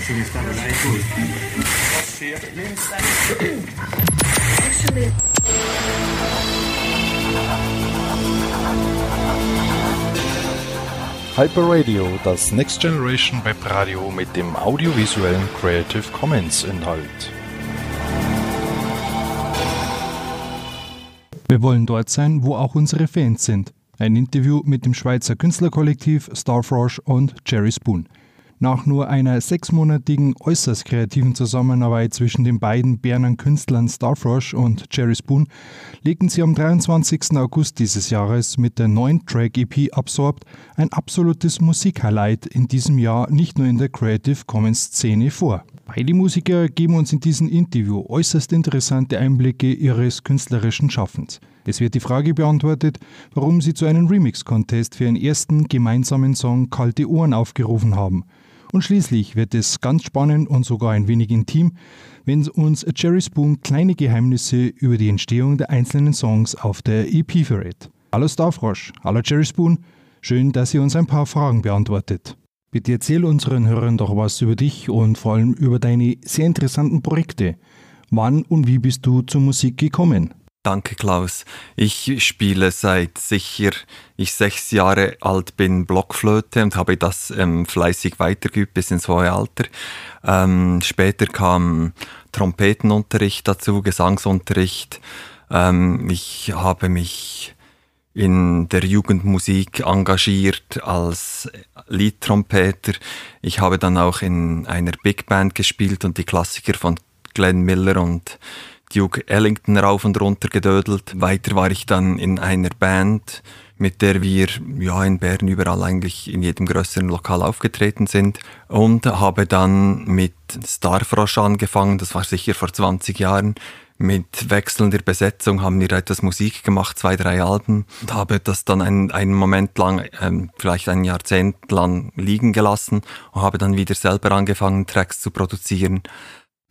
sono stato da voi. Actually. Hyper Radio, das Next Generation Webradio mit dem audiovisuellen Creative Commons Inhalt. Wir wollen dort sein, wo auch unsere Fans sind. Ein Interview mit dem Schweizer Künstlerkollektiv Starfrosh und Jerry Spoon. Nach nur einer sechsmonatigen äußerst kreativen Zusammenarbeit zwischen den beiden Berner Künstlern Starfrosh und Jerry Spoon legten sie am 23. August dieses Jahres mit der neuen Track-EP Absorbed ein absolutes Musikhighlight in diesem Jahr nicht nur in der Creative Commons Szene vor. Beide Musiker geben uns in diesem Interview äußerst interessante Einblicke ihres künstlerischen Schaffens. Es wird die Frage beantwortet, warum sie zu einem Remix-Contest für ihren ersten gemeinsamen Song Kalte Ohren aufgerufen haben – und schließlich wird es ganz spannend und sogar ein wenig intim, wenn uns Jerry Spoon kleine Geheimnisse über die Entstehung der einzelnen Songs auf der EP verrät. Hallo Starfrosch, hallo Jerry Spoon, schön, dass ihr uns ein paar Fragen beantwortet. Bitte erzähl unseren Hörern doch was über dich und vor allem über deine sehr interessanten Projekte. Wann und wie bist du zur Musik gekommen? Danke, Klaus. Ich spiele seit sicher ich sechs Jahre alt bin Blockflöte und habe das ähm, fleißig weitergeübt bis ins hohe Alter. Ähm, später kam Trompetenunterricht dazu, Gesangsunterricht. Ähm, ich habe mich in der Jugendmusik engagiert als Liedtrompeter. Ich habe dann auch in einer Big Band gespielt und die Klassiker von Glenn Miller und Duke Ellington rauf und runter gedödelt. Weiter war ich dann in einer Band, mit der wir ja in Bern überall eigentlich in jedem größeren Lokal aufgetreten sind und habe dann mit Starfrosch angefangen, das war sicher vor 20 Jahren. Mit wechselnder Besetzung haben wir etwas Musik gemacht, zwei, drei Alben und habe das dann einen, einen Moment lang, ähm, vielleicht ein Jahrzehnt lang liegen gelassen und habe dann wieder selber angefangen, Tracks zu produzieren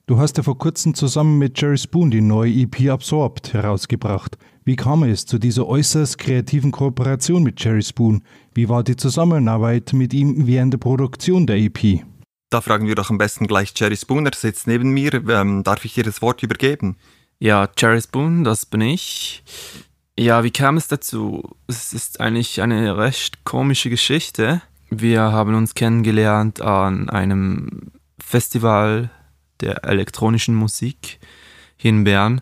Du hast ja vor kurzem zusammen mit Jerry Spoon die neue EP Absorbed herausgebracht. Wie kam es zu dieser äußerst kreativen Kooperation mit Jerry Spoon? Wie war die Zusammenarbeit mit ihm während der Produktion der EP? Da fragen wir doch am besten gleich Jerry Spoon, er sitzt neben mir. Ähm, darf ich dir das Wort übergeben? Ja, Jerry Spoon, das bin ich. Ja, wie kam es dazu? Es ist eigentlich eine recht komische Geschichte. Wir haben uns kennengelernt an einem Festival der elektronischen Musik hier in Bern.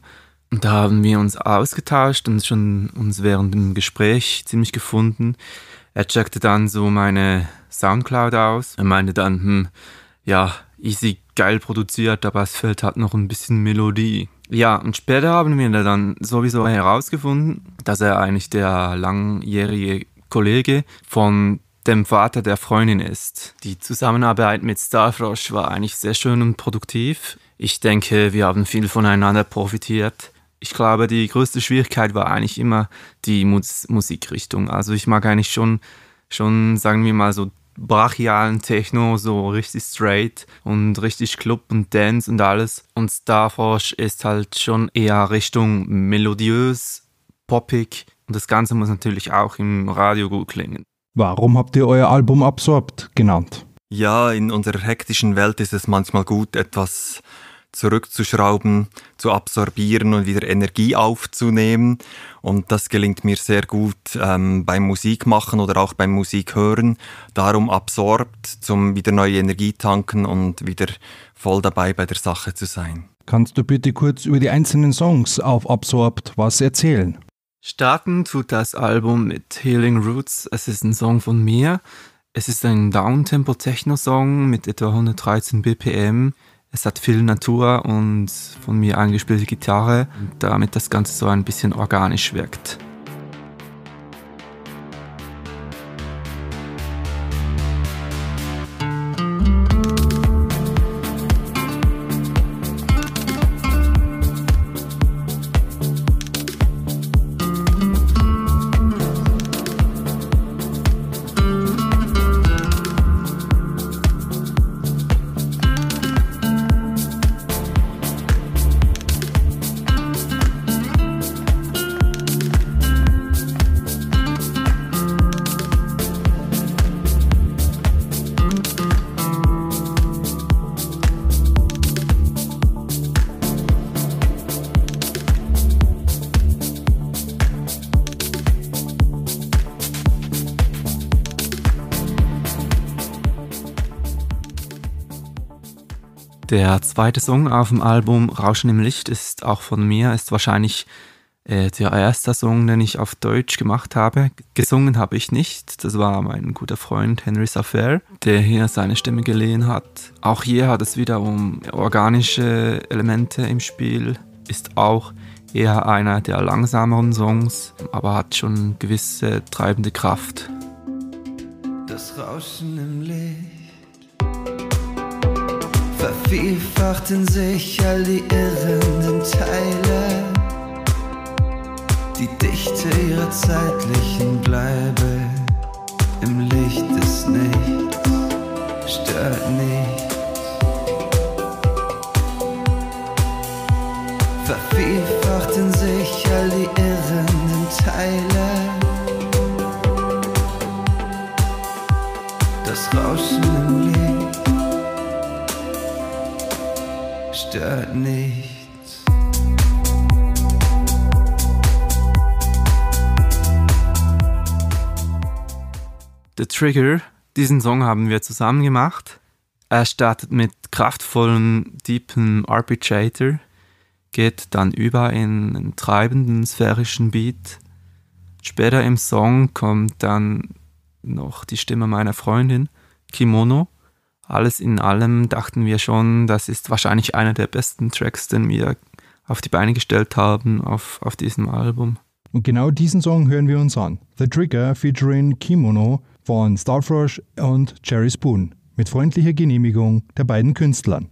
Und da haben wir uns ausgetauscht und schon uns während dem Gespräch ziemlich gefunden. Er checkte dann so meine Soundcloud aus. Er meinte dann, hm, ja, easy geil produziert, aber es fehlt halt noch ein bisschen Melodie. Ja, und später haben wir dann sowieso herausgefunden, dass er eigentlich der langjährige Kollege von dem Vater der Freundin ist. Die Zusammenarbeit mit Starfrosh war eigentlich sehr schön und produktiv. Ich denke, wir haben viel voneinander profitiert. Ich glaube, die größte Schwierigkeit war eigentlich immer die Mus Musikrichtung. Also ich mag eigentlich schon, schon, sagen wir mal so brachialen Techno, so richtig straight und richtig Club und Dance und alles. Und Starfrosh ist halt schon eher Richtung melodiös, poppig und das Ganze muss natürlich auch im Radio gut klingen. Warum habt ihr euer Album Absorbt genannt? Ja, in unserer hektischen Welt ist es manchmal gut, etwas zurückzuschrauben, zu absorbieren und wieder Energie aufzunehmen. Und das gelingt mir sehr gut ähm, beim Musikmachen oder auch beim Musikhören. Darum absorbt, zum wieder neue Energie tanken und wieder voll dabei bei der Sache zu sein. Kannst du bitte kurz über die einzelnen Songs auf Absorbt was erzählen? Starten tut das Album mit Healing Roots. Es ist ein Song von mir. Es ist ein Downtempo-Techno-Song mit etwa 113 BPM. Es hat viel Natur und von mir eingespielte Gitarre, damit das Ganze so ein bisschen organisch wirkt. Der zweite Song auf dem Album Rauschen im Licht ist auch von mir, ist wahrscheinlich äh, der erste Song, den ich auf Deutsch gemacht habe. Gesungen habe ich nicht, das war mein guter Freund Henry Safer, der hier seine Stimme geliehen hat. Auch hier hat es wieder um organische Elemente im Spiel, ist auch eher einer der langsameren Songs, aber hat schon gewisse treibende Kraft. Das Rauschen im Licht vervielfachten sich all die irrenden Teile. Die Dichte ihrer zeitlichen Bleibe im Licht des Nichts stört nicht. Vervielfachten sich all die irrenden Teile. Das Rauschen stört nichts. The Trigger, diesen Song haben wir zusammen gemacht. Er startet mit kraftvollem, deepen Arpeggiator, geht dann über in einen treibenden sphärischen Beat. Später im Song kommt dann noch die Stimme meiner Freundin, Kimono. Alles in allem dachten wir schon, das ist wahrscheinlich einer der besten Tracks, den wir auf die Beine gestellt haben auf, auf diesem Album. Und genau diesen Song hören wir uns an. The Trigger featuring Kimono von Starfrush und Jerry Spoon mit freundlicher Genehmigung der beiden Künstlern.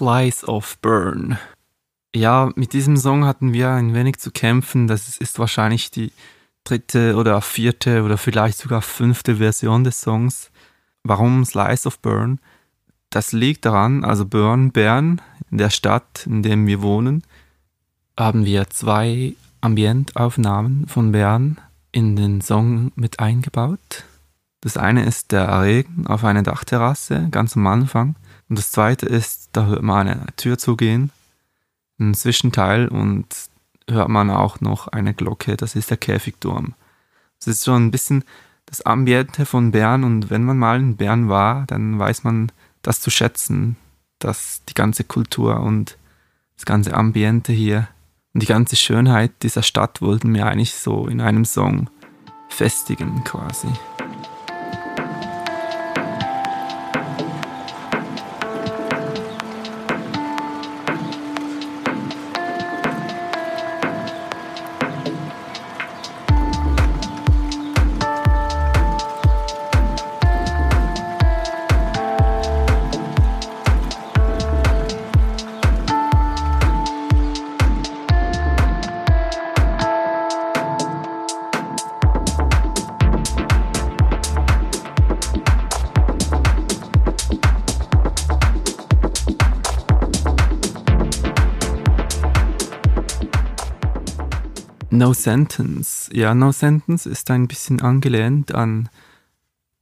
Slice of Burn. Ja, mit diesem Song hatten wir ein wenig zu kämpfen. Das ist wahrscheinlich die dritte oder vierte oder vielleicht sogar fünfte Version des Songs. Warum Slice of Burn? Das liegt daran, also Burn, Bern, in der Stadt, in der wir wohnen, haben wir zwei Ambientaufnahmen von Bern in den Song mit eingebaut. Das eine ist der Regen auf einer Dachterrasse, ganz am Anfang. Und das zweite ist, da hört man eine Tür zugehen, ein Zwischenteil und hört man auch noch eine Glocke, das ist der Käfigturm. Das ist schon ein bisschen das Ambiente von Bern und wenn man mal in Bern war, dann weiß man das zu schätzen, dass die ganze Kultur und das ganze Ambiente hier und die ganze Schönheit dieser Stadt wollten wir eigentlich so in einem Song festigen quasi. No Sentence. Ja, No Sentence ist ein bisschen angelehnt an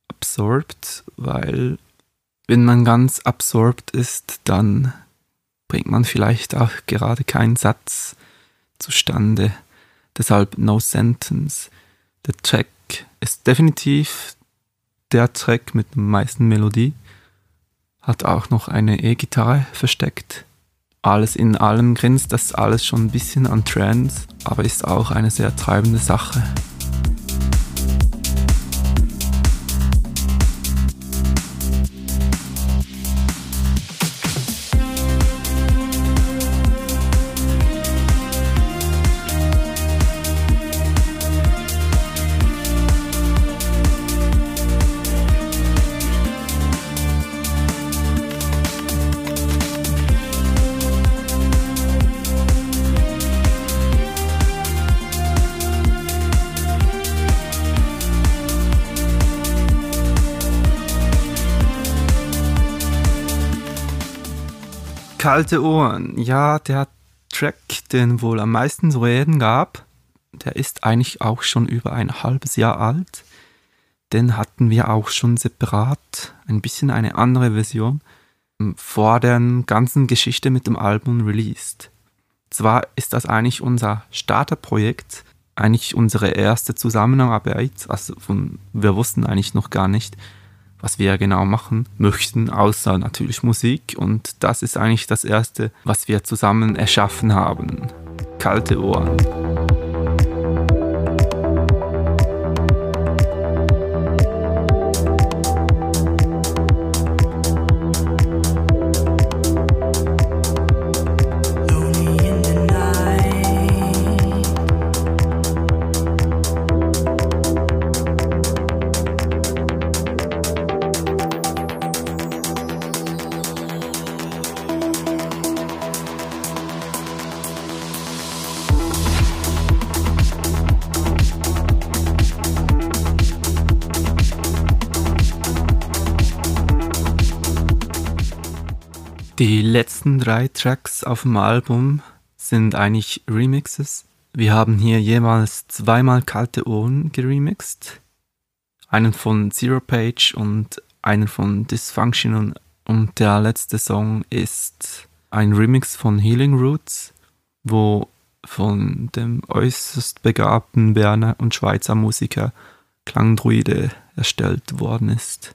Absorbed, weil wenn man ganz absorbed ist, dann bringt man vielleicht auch gerade keinen Satz zustande. Deshalb No Sentence. Der Track ist definitiv der Track mit der meisten Melodie. Hat auch noch eine E-Gitarre versteckt alles in allem grinst das alles schon ein bisschen an Trends, aber ist auch eine sehr treibende Sache. Kalte Ohren. Ja, der Track, den wohl am meisten zu reden gab, der ist eigentlich auch schon über ein halbes Jahr alt. Den hatten wir auch schon separat, ein bisschen eine andere Version, vor der ganzen Geschichte mit dem Album released. Zwar ist das eigentlich unser Starterprojekt, eigentlich unsere erste Zusammenarbeit, also wir wussten eigentlich noch gar nicht, was wir genau machen möchten, außer natürlich Musik. Und das ist eigentlich das Erste, was wir zusammen erschaffen haben. Kalte Ohren. Letzten drei Tracks auf dem Album sind eigentlich Remixes. Wir haben hier jeweils zweimal Kalte Ohren geremixed. Einen von Zero Page und einen von Dysfunction. Und der letzte Song ist ein Remix von Healing Roots, wo von dem äußerst begabten Berner und Schweizer Musiker Klangdruide erstellt worden ist.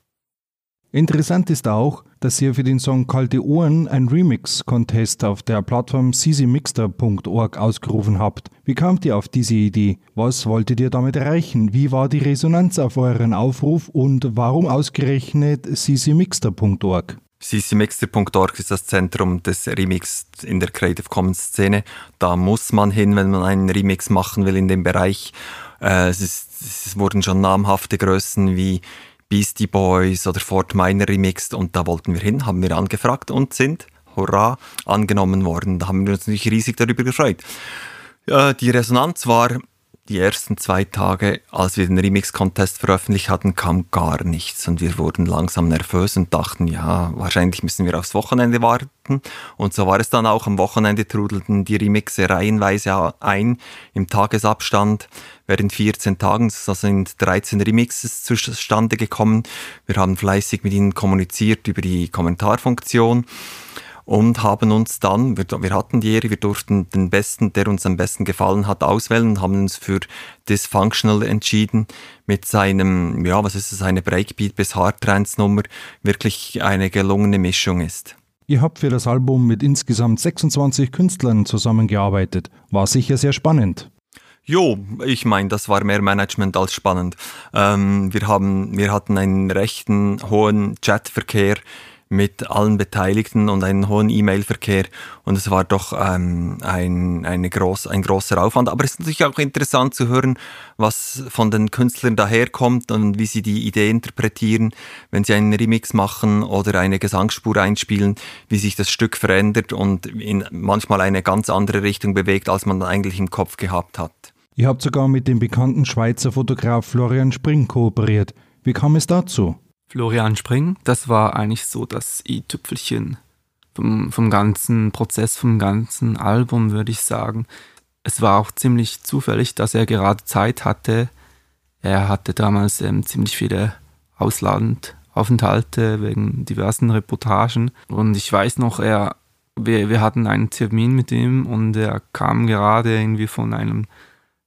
Interessant ist auch, dass ihr für den Song Kalte Ohren ein Remix-Contest auf der Plattform ccmixter.org ausgerufen habt. Wie kamt ihr auf diese Idee? Was wolltet ihr damit erreichen? Wie war die Resonanz auf euren Aufruf und warum ausgerechnet ccmixter.org? ccmixter.org ist das Zentrum des Remix in der Creative Commons Szene. Da muss man hin, wenn man einen Remix machen will in dem Bereich. Äh, es, ist, es wurden schon namhafte Größen wie Beastie Boys oder Fort Minor remixed und da wollten wir hin, haben wir angefragt und sind hurra, angenommen worden. Da haben wir uns natürlich riesig darüber gefreut. Äh, die Resonanz war die ersten zwei Tage, als wir den Remix-Contest veröffentlicht hatten, kam gar nichts und wir wurden langsam nervös und dachten, ja, wahrscheinlich müssen wir aufs Wochenende warten. Und so war es dann auch. Am Wochenende trudelten die Remixe reihenweise ein im Tagesabstand. Während 14 Tagen sind 13 Remixes zustande gekommen. Wir haben fleißig mit ihnen kommuniziert über die Kommentarfunktion und haben uns dann, wir, wir, hatten die Ehre, wir durften den besten, der uns am besten gefallen hat, auswählen und haben uns für Dysfunctional entschieden mit seinem, ja, was ist es, eine Breakbeat bis Hardtrance Nummer, wirklich eine gelungene Mischung ist. Ihr habt für das Album mit insgesamt 26 Künstlern zusammengearbeitet. War sicher sehr spannend. Jo, ich meine, das war mehr Management als spannend. Ähm, wir, haben, wir hatten einen rechten hohen Chatverkehr mit allen Beteiligten und einen hohen E-Mail-Verkehr. Und es war doch ähm, ein, eine groß, ein großer Aufwand. Aber es ist natürlich auch interessant zu hören, was von den Künstlern daherkommt und wie sie die Idee interpretieren, wenn sie einen Remix machen oder eine Gesangsspur einspielen, wie sich das Stück verändert und in manchmal eine ganz andere Richtung bewegt, als man eigentlich im Kopf gehabt hat. Ihr habt sogar mit dem bekannten Schweizer Fotograf Florian Spring kooperiert. Wie kam es dazu? Florian Spring, das war eigentlich so das i-Tüpfelchen vom, vom ganzen Prozess, vom ganzen Album, würde ich sagen. Es war auch ziemlich zufällig, dass er gerade Zeit hatte. Er hatte damals ähm, ziemlich viele Auslandaufenthalte wegen diversen Reportagen. Und ich weiß noch, er, wir, wir hatten einen Termin mit ihm und er kam gerade irgendwie von einem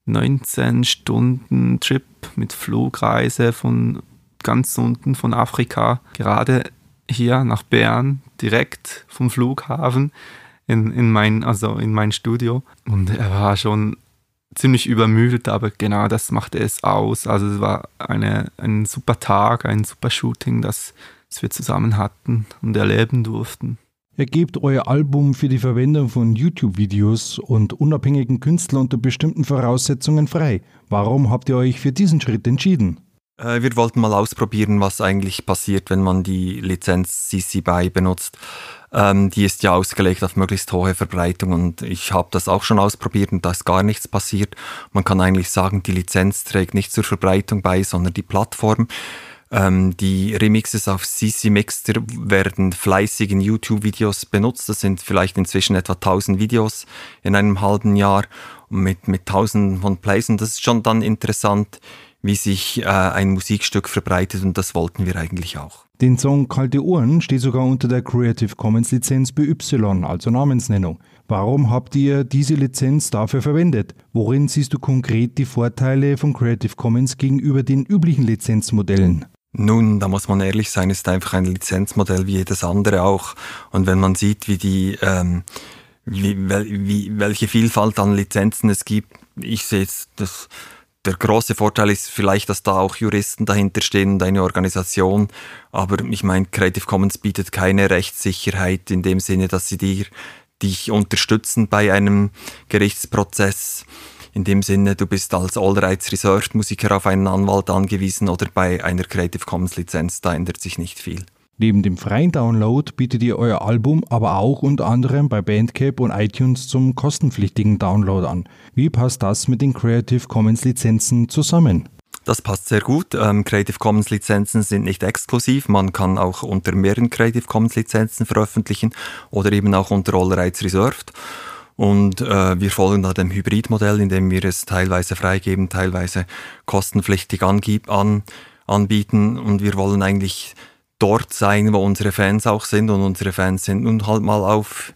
19-Stunden-Trip mit Flugreise von ganz unten von Afrika, gerade hier nach Bern, direkt vom Flughafen in, in, mein, also in mein Studio. Und er war schon ziemlich übermüdet, aber genau das machte es aus. Also es war eine, ein super Tag, ein super Shooting, das, das wir zusammen hatten und erleben durften. Ihr gebt euer Album für die Verwendung von YouTube-Videos und unabhängigen Künstlern unter bestimmten Voraussetzungen frei. Warum habt ihr euch für diesen Schritt entschieden? Äh, wir wollten mal ausprobieren, was eigentlich passiert, wenn man die Lizenz CC BY benutzt. Ähm, die ist ja ausgelegt auf möglichst hohe Verbreitung und ich habe das auch schon ausprobiert und da ist gar nichts passiert. Man kann eigentlich sagen, die Lizenz trägt nicht zur Verbreitung bei, sondern die Plattform. Ähm, die Remixes auf CC Mixter werden fleißig in YouTube-Videos benutzt. Das sind vielleicht inzwischen etwa 1000 Videos in einem halben Jahr mit, mit tausenden von Plays und das ist schon dann interessant, wie sich äh, ein Musikstück verbreitet und das wollten wir eigentlich auch. Den Song Kalte Ohren steht sogar unter der Creative Commons Lizenz BY, also Namensnennung. Warum habt ihr diese Lizenz dafür verwendet? Worin siehst du konkret die Vorteile von Creative Commons gegenüber den üblichen Lizenzmodellen? Nun, da muss man ehrlich sein, ist einfach ein Lizenzmodell wie jedes andere auch. Und wenn man sieht, wie die, ähm, wie, wie, welche Vielfalt an Lizenzen es gibt, ich sehe jetzt das der große Vorteil ist vielleicht, dass da auch Juristen dahinter stehen und eine Organisation. Aber ich meine, Creative Commons bietet keine Rechtssicherheit in dem Sinne, dass sie dir, dich unterstützen bei einem Gerichtsprozess. In dem Sinne, du bist als All Rights Reserved Musiker auf einen Anwalt angewiesen oder bei einer Creative Commons Lizenz, da ändert sich nicht viel. Neben dem freien Download bietet ihr euer Album aber auch unter anderem bei Bandcamp und iTunes zum kostenpflichtigen Download an. Wie passt das mit den Creative Commons Lizenzen zusammen? Das passt sehr gut. Ähm, Creative Commons Lizenzen sind nicht exklusiv. Man kann auch unter mehreren Creative Commons Lizenzen veröffentlichen oder eben auch unter All Rights Reserved. Und äh, wir folgen da dem Hybridmodell, indem wir es teilweise freigeben, teilweise kostenpflichtig an, anbieten. Und wir wollen eigentlich dort sein, wo unsere Fans auch sind und unsere Fans sind nun halt mal auf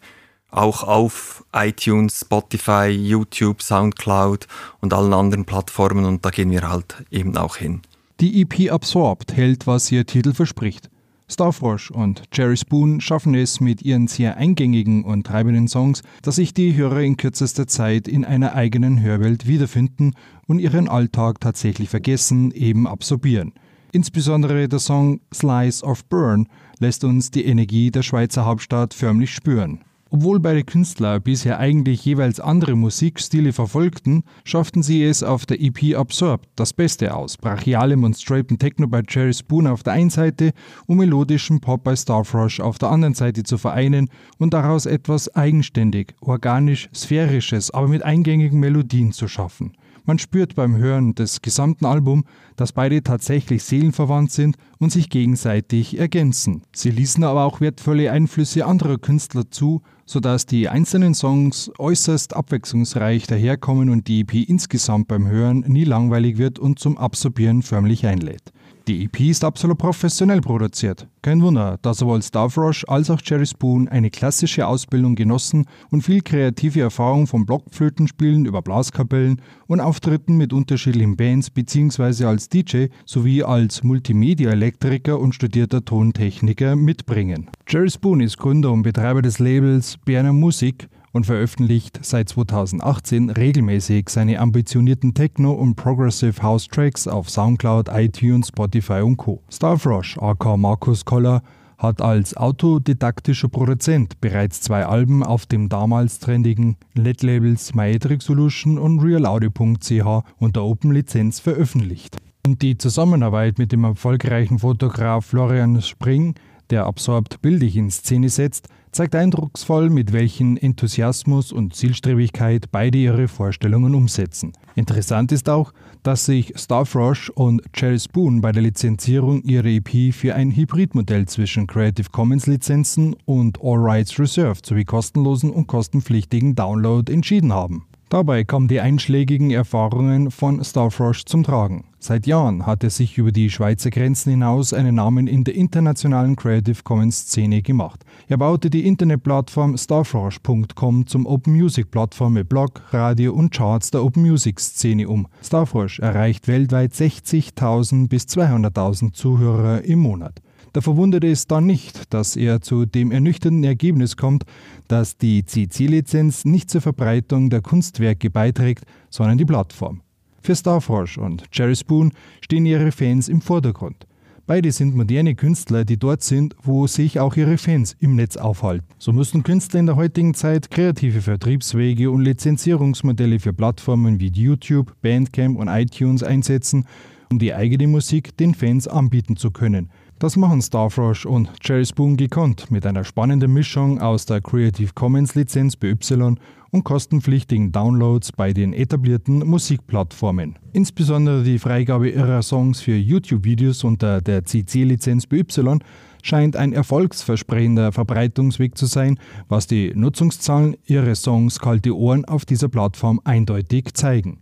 auch auf iTunes, Spotify, YouTube, Soundcloud und allen anderen Plattformen und da gehen wir halt eben auch hin. Die EP Absorbed hält, was ihr Titel verspricht. Starfrosh und Jerry Spoon schaffen es mit ihren sehr eingängigen und treibenden Songs, dass sich die Hörer in kürzester Zeit in einer eigenen Hörwelt wiederfinden und ihren Alltag tatsächlich vergessen, eben absorbieren. Insbesondere der Song Slice of Burn lässt uns die Energie der Schweizer Hauptstadt förmlich spüren. Obwohl beide Künstler bisher eigentlich jeweils andere Musikstile verfolgten, schafften sie es auf der EP Absorbed das Beste aus. Brachialem und straighten Techno bei Jerry Spoon auf der einen Seite und melodischen Pop bei Starfrush auf der anderen Seite zu vereinen und daraus etwas eigenständig, organisch, sphärisches, aber mit eingängigen Melodien zu schaffen. Man spürt beim Hören des gesamten Albums, dass beide tatsächlich seelenverwandt sind und sich gegenseitig ergänzen. Sie ließen aber auch wertvolle Einflüsse anderer Künstler zu, sodass die einzelnen Songs äußerst abwechslungsreich daherkommen und die EP insgesamt beim Hören nie langweilig wird und zum Absorbieren förmlich einlädt. Die EP ist absolut professionell produziert. Kein Wunder, dass sowohl Starfrush als auch Jerry Spoon eine klassische Ausbildung genossen und viel kreative Erfahrung vom Blockflötenspielen über Blaskapellen und Auftritten mit unterschiedlichen Bands bzw. als DJ sowie als Multimedia-Elektriker und studierter Tontechniker mitbringen. Jerry Spoon ist Gründer und Betreiber des Labels Berner Musik und veröffentlicht seit 2018 regelmäßig seine ambitionierten Techno- und Progressive House Tracks auf Soundcloud, iTunes, Spotify und Co. Starfrosh, aka Markus Koller, hat als autodidaktischer Produzent bereits zwei Alben auf dem damals trendigen LED-Labels Maetric Solution und realaudio.ch unter Open Lizenz veröffentlicht. Und die Zusammenarbeit mit dem erfolgreichen Fotograf Florian Spring, der Absorbt bildlich in Szene setzt, zeigt eindrucksvoll, mit welchem Enthusiasmus und Zielstrebigkeit beide ihre Vorstellungen umsetzen. Interessant ist auch, dass sich Starfrosh und Jerry Spoon bei der Lizenzierung ihrer EP für ein Hybridmodell zwischen Creative Commons Lizenzen und All Rights Reserved sowie kostenlosen und kostenpflichtigen Download entschieden haben. Dabei kommen die einschlägigen Erfahrungen von Starfrosh zum Tragen. Seit Jahren hat er sich über die Schweizer Grenzen hinaus einen Namen in der internationalen Creative Commons Szene gemacht. Er baute die Internetplattform starfrosh.com zum Open Music Plattform mit Blog, Radio und Charts der Open Music Szene um. Starfrosh erreicht weltweit 60.000 bis 200.000 Zuhörer im Monat. Da verwundert es dann nicht, dass er zu dem ernüchternden Ergebnis kommt, dass die CC-Lizenz nicht zur Verbreitung der Kunstwerke beiträgt, sondern die Plattform. Für Starfrosh und Jerry Spoon stehen ihre Fans im Vordergrund. Beide sind moderne Künstler, die dort sind, wo sich auch ihre Fans im Netz aufhalten. So müssen Künstler in der heutigen Zeit kreative Vertriebswege und Lizenzierungsmodelle für Plattformen wie YouTube, Bandcamp und iTunes einsetzen, um die eigene Musik den Fans anbieten zu können – das machen Starfrush und Jerry Spoon gekonnt mit einer spannenden Mischung aus der Creative Commons Lizenz BY und kostenpflichtigen Downloads bei den etablierten Musikplattformen. Insbesondere die Freigabe ihrer Songs für YouTube-Videos unter der CC-Lizenz BY scheint ein erfolgsversprechender Verbreitungsweg zu sein, was die Nutzungszahlen ihrer Songs Kalte Ohren auf dieser Plattform eindeutig zeigen.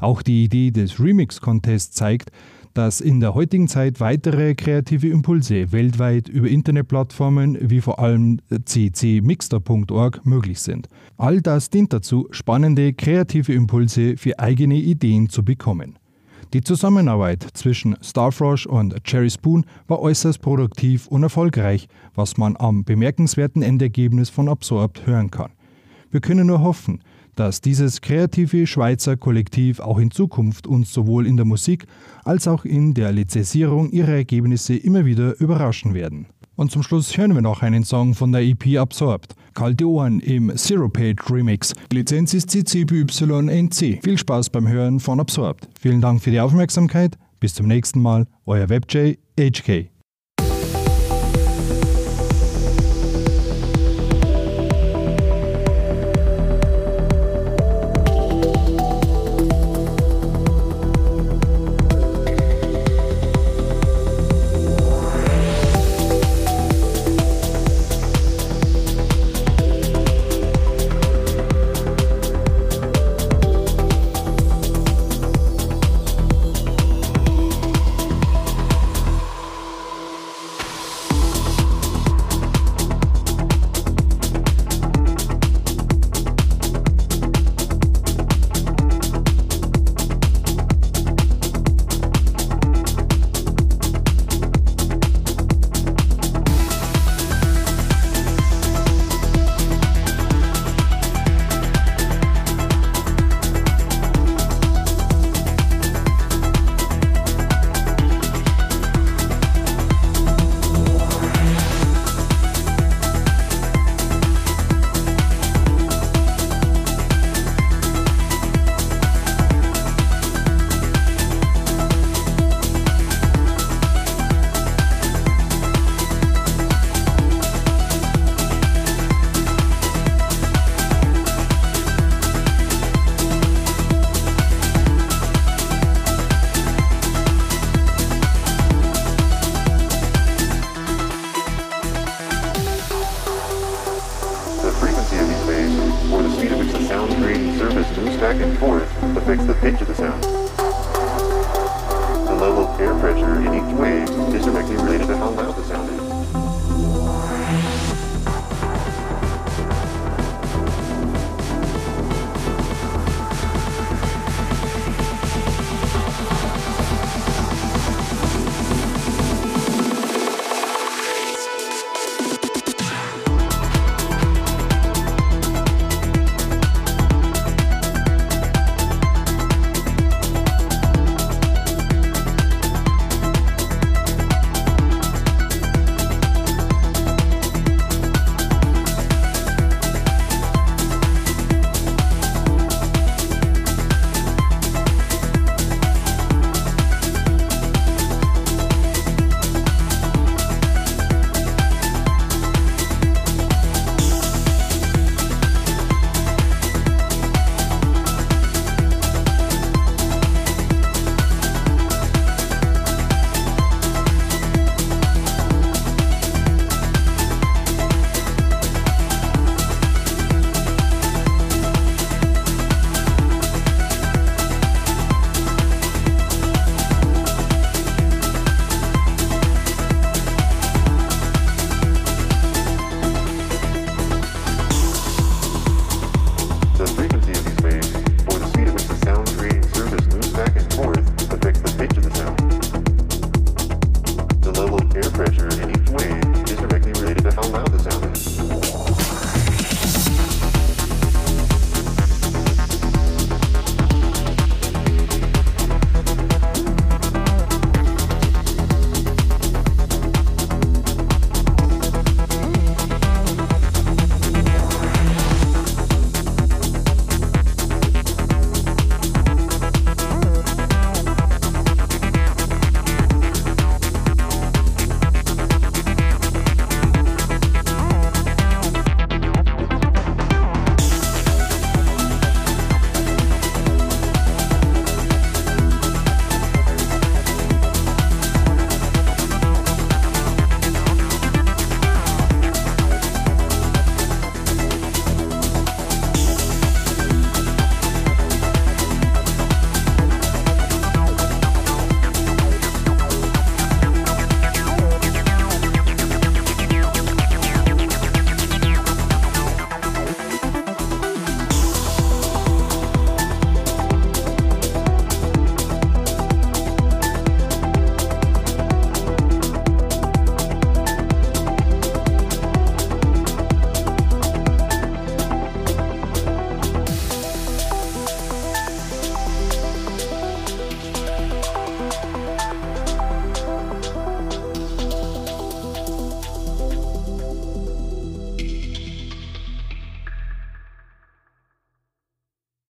Auch die Idee des Remix-Contests zeigt, dass in der heutigen Zeit weitere kreative Impulse weltweit über Internetplattformen wie vor allem ccmixter.org möglich sind. All das dient dazu, spannende kreative Impulse für eigene Ideen zu bekommen. Die Zusammenarbeit zwischen Starfrosh und Cherry Spoon war äußerst produktiv und erfolgreich, was man am bemerkenswerten Endergebnis von Absorbt hören kann. Wir können nur hoffen, dass dieses kreative Schweizer Kollektiv auch in Zukunft uns sowohl in der Musik als auch in der Lizenzierung ihrer Ergebnisse immer wieder überraschen werden. Und zum Schluss hören wir noch einen Song von der EP Absorbed. Kalte Ohren im Zero Page Remix. Lizenz ist CCBYNC. Viel Spaß beim Hören von Absorbed. Vielen Dank für die Aufmerksamkeit. Bis zum nächsten Mal. Euer WebJ HK.